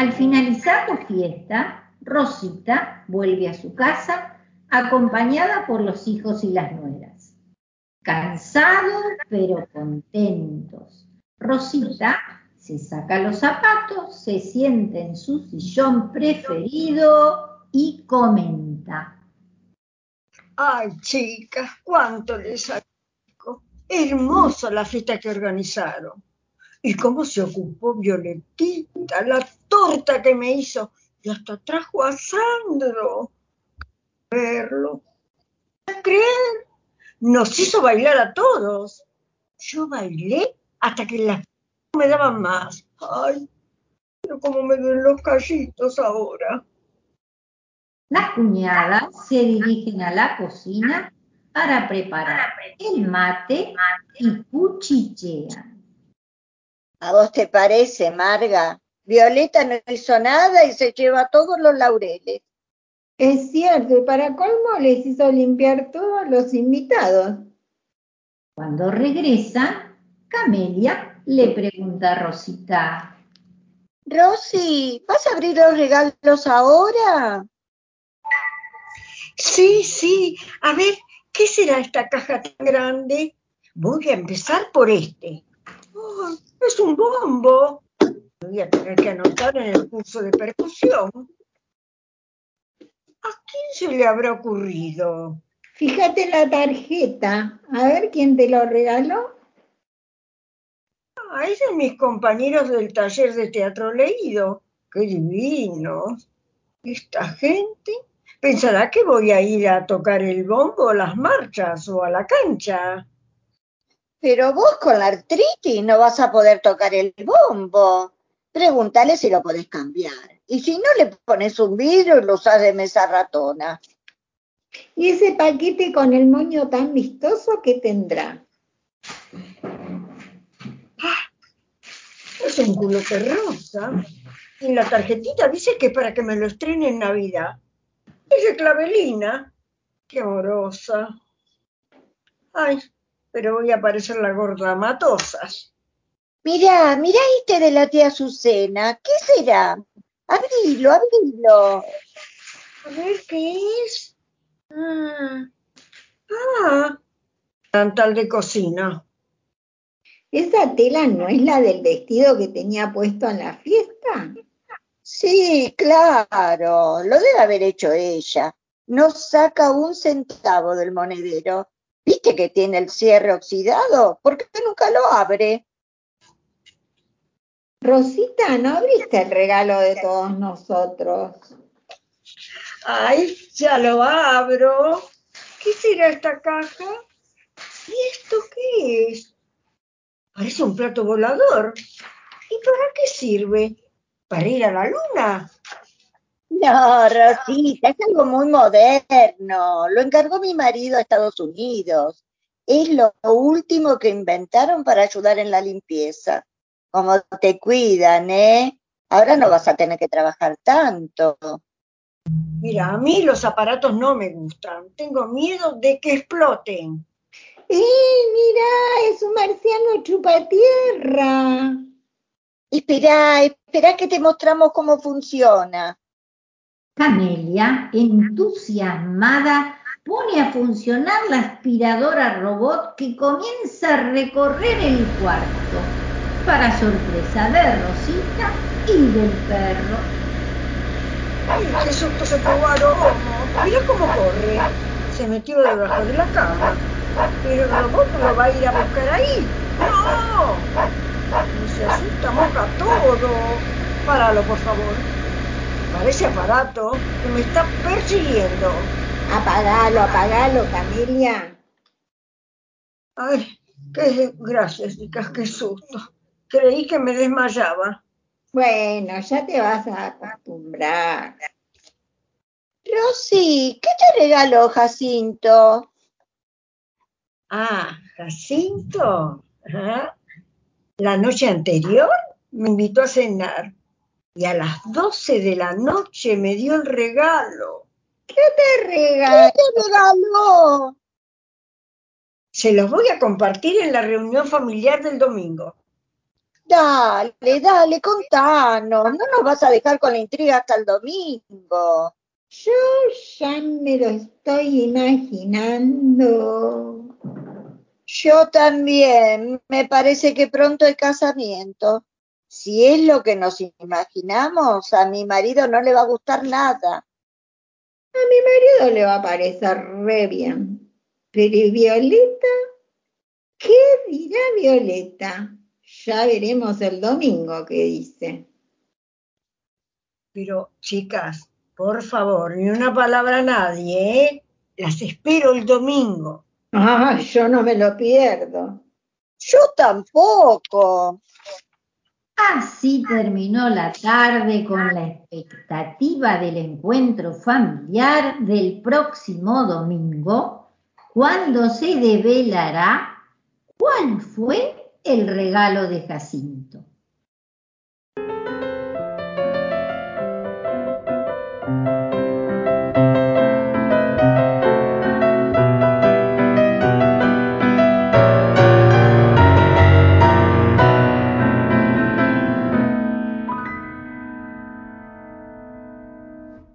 Al finalizar la fiesta, Rosita vuelve a su casa acompañada por los hijos y las nueras. Cansados pero contentos. Rosita se saca los zapatos, se sienta en su sillón preferido y comenta. Ay, chicas, cuánto les agradezco. Hermosa la fiesta que organizaron. Y cómo se ocupó Violetita, la torta que me hizo. Y hasta trajo a Sandro. Verlo. ¿Creer? Nos hizo bailar a todos. Yo bailé hasta que las me daban más. Ay, pero como me den los callitos ahora. Las cuñadas se dirigen a la cocina para preparar el mate y cuchichean. ¿A vos te parece, Marga? Violeta no hizo nada y se lleva todos los laureles. Es cierto, y para colmo les hizo limpiar todos los invitados. Cuando regresan, Camelia le pregunta a Rosita. Rosy, ¿vas a abrir los regalos ahora? Sí, sí. A ver, ¿qué será esta caja tan grande? Voy a empezar por este. Es un bombo. Voy a tener que anotar en el curso de percusión. ¿A quién se le habrá ocurrido? Fíjate la tarjeta. A ver quién te lo regaló. Ah, es de mis compañeros del taller de teatro leído. ¡Qué divinos! Esta gente pensará que voy a ir a tocar el bombo a las marchas o a la cancha. Pero vos con la artritis no vas a poder tocar el bombo. Pregúntale si lo podés cambiar. Y si no, le pones un vidrio y lo usas de mesa ratona. ¿Y ese paquete con el moño tan vistoso que tendrá? Ah, es un culote rosa. Y en la tarjetita dice que para que me lo estrene en Navidad. Dice Clavelina. Qué amorosa. Ay, pero voy a parecer la gorda matosas. Mira, mira este de la tía Azucena. ¿Qué será? Abrilo, abrilo. A ver qué es. Ah, ah, tantal de cocina. ¿Esa tela no es la del vestido que tenía puesto en la fiesta? Sí, claro, lo debe haber hecho ella. No saca un centavo del monedero. ¿Viste que tiene el cierre oxidado? ¿Por qué nunca lo abre? Rosita, ¿no abriste el regalo de todos nosotros? Ay, ya lo abro. ¿Qué será esta caja? ¿Y esto qué es? Parece un plato volador. ¿Y para qué sirve? ¿Para ir a la luna? No, Rosita, es algo muy moderno. Lo encargó mi marido a Estados Unidos. Es lo último que inventaron para ayudar en la limpieza. Como te cuidan, ¿eh? Ahora no vas a tener que trabajar tanto. Mira, a mí los aparatos no me gustan. Tengo miedo de que exploten. ¡Eh, mira! Es un marciano chupatierra. Espera, espera que te mostramos cómo funciona. Camelia, entusiasmada, pone a funcionar la aspiradora robot que comienza a recorrer el cuarto, para sorpresa de Rosita y del perro. ¡Ay, qué susto se probaron! Mira cómo corre. Se metió debajo de la cama. Pero el robot lo va a ir a buscar ahí. ¡No! se asusta, moja todo. Páralo, por favor. Parece aparato que me está persiguiendo. Apagalo, apagalo, Camelia. Ay, qué gracias, chicas, qué susto. Creí que me desmayaba. Bueno, ya te vas a acostumbrar. Rosy, ¿qué te regaló Jacinto? Ah, Jacinto. Ajá. La noche anterior me invitó a cenar y a las 12 de la noche me dio el regalo. ¿Qué te regaló? ¿Qué te regaló? Se los voy a compartir en la reunión familiar del domingo. Dale, dale, contanos. No nos vas a dejar con la intriga hasta el domingo. Yo ya me lo estoy imaginando. Yo también. Me parece que pronto hay casamiento. Si es lo que nos imaginamos, a mi marido no le va a gustar nada. A mi marido le va a parecer re bien. Pero ¿y Violeta? ¿Qué dirá Violeta? Ya veremos el domingo qué dice. Pero, chicas, por favor, ni una palabra a nadie, ¿eh? Las espero el domingo. Ah, yo no me lo pierdo. Yo tampoco. Así terminó la tarde con la expectativa del encuentro familiar del próximo domingo, cuando se develará cuál fue el regalo de Jacinto.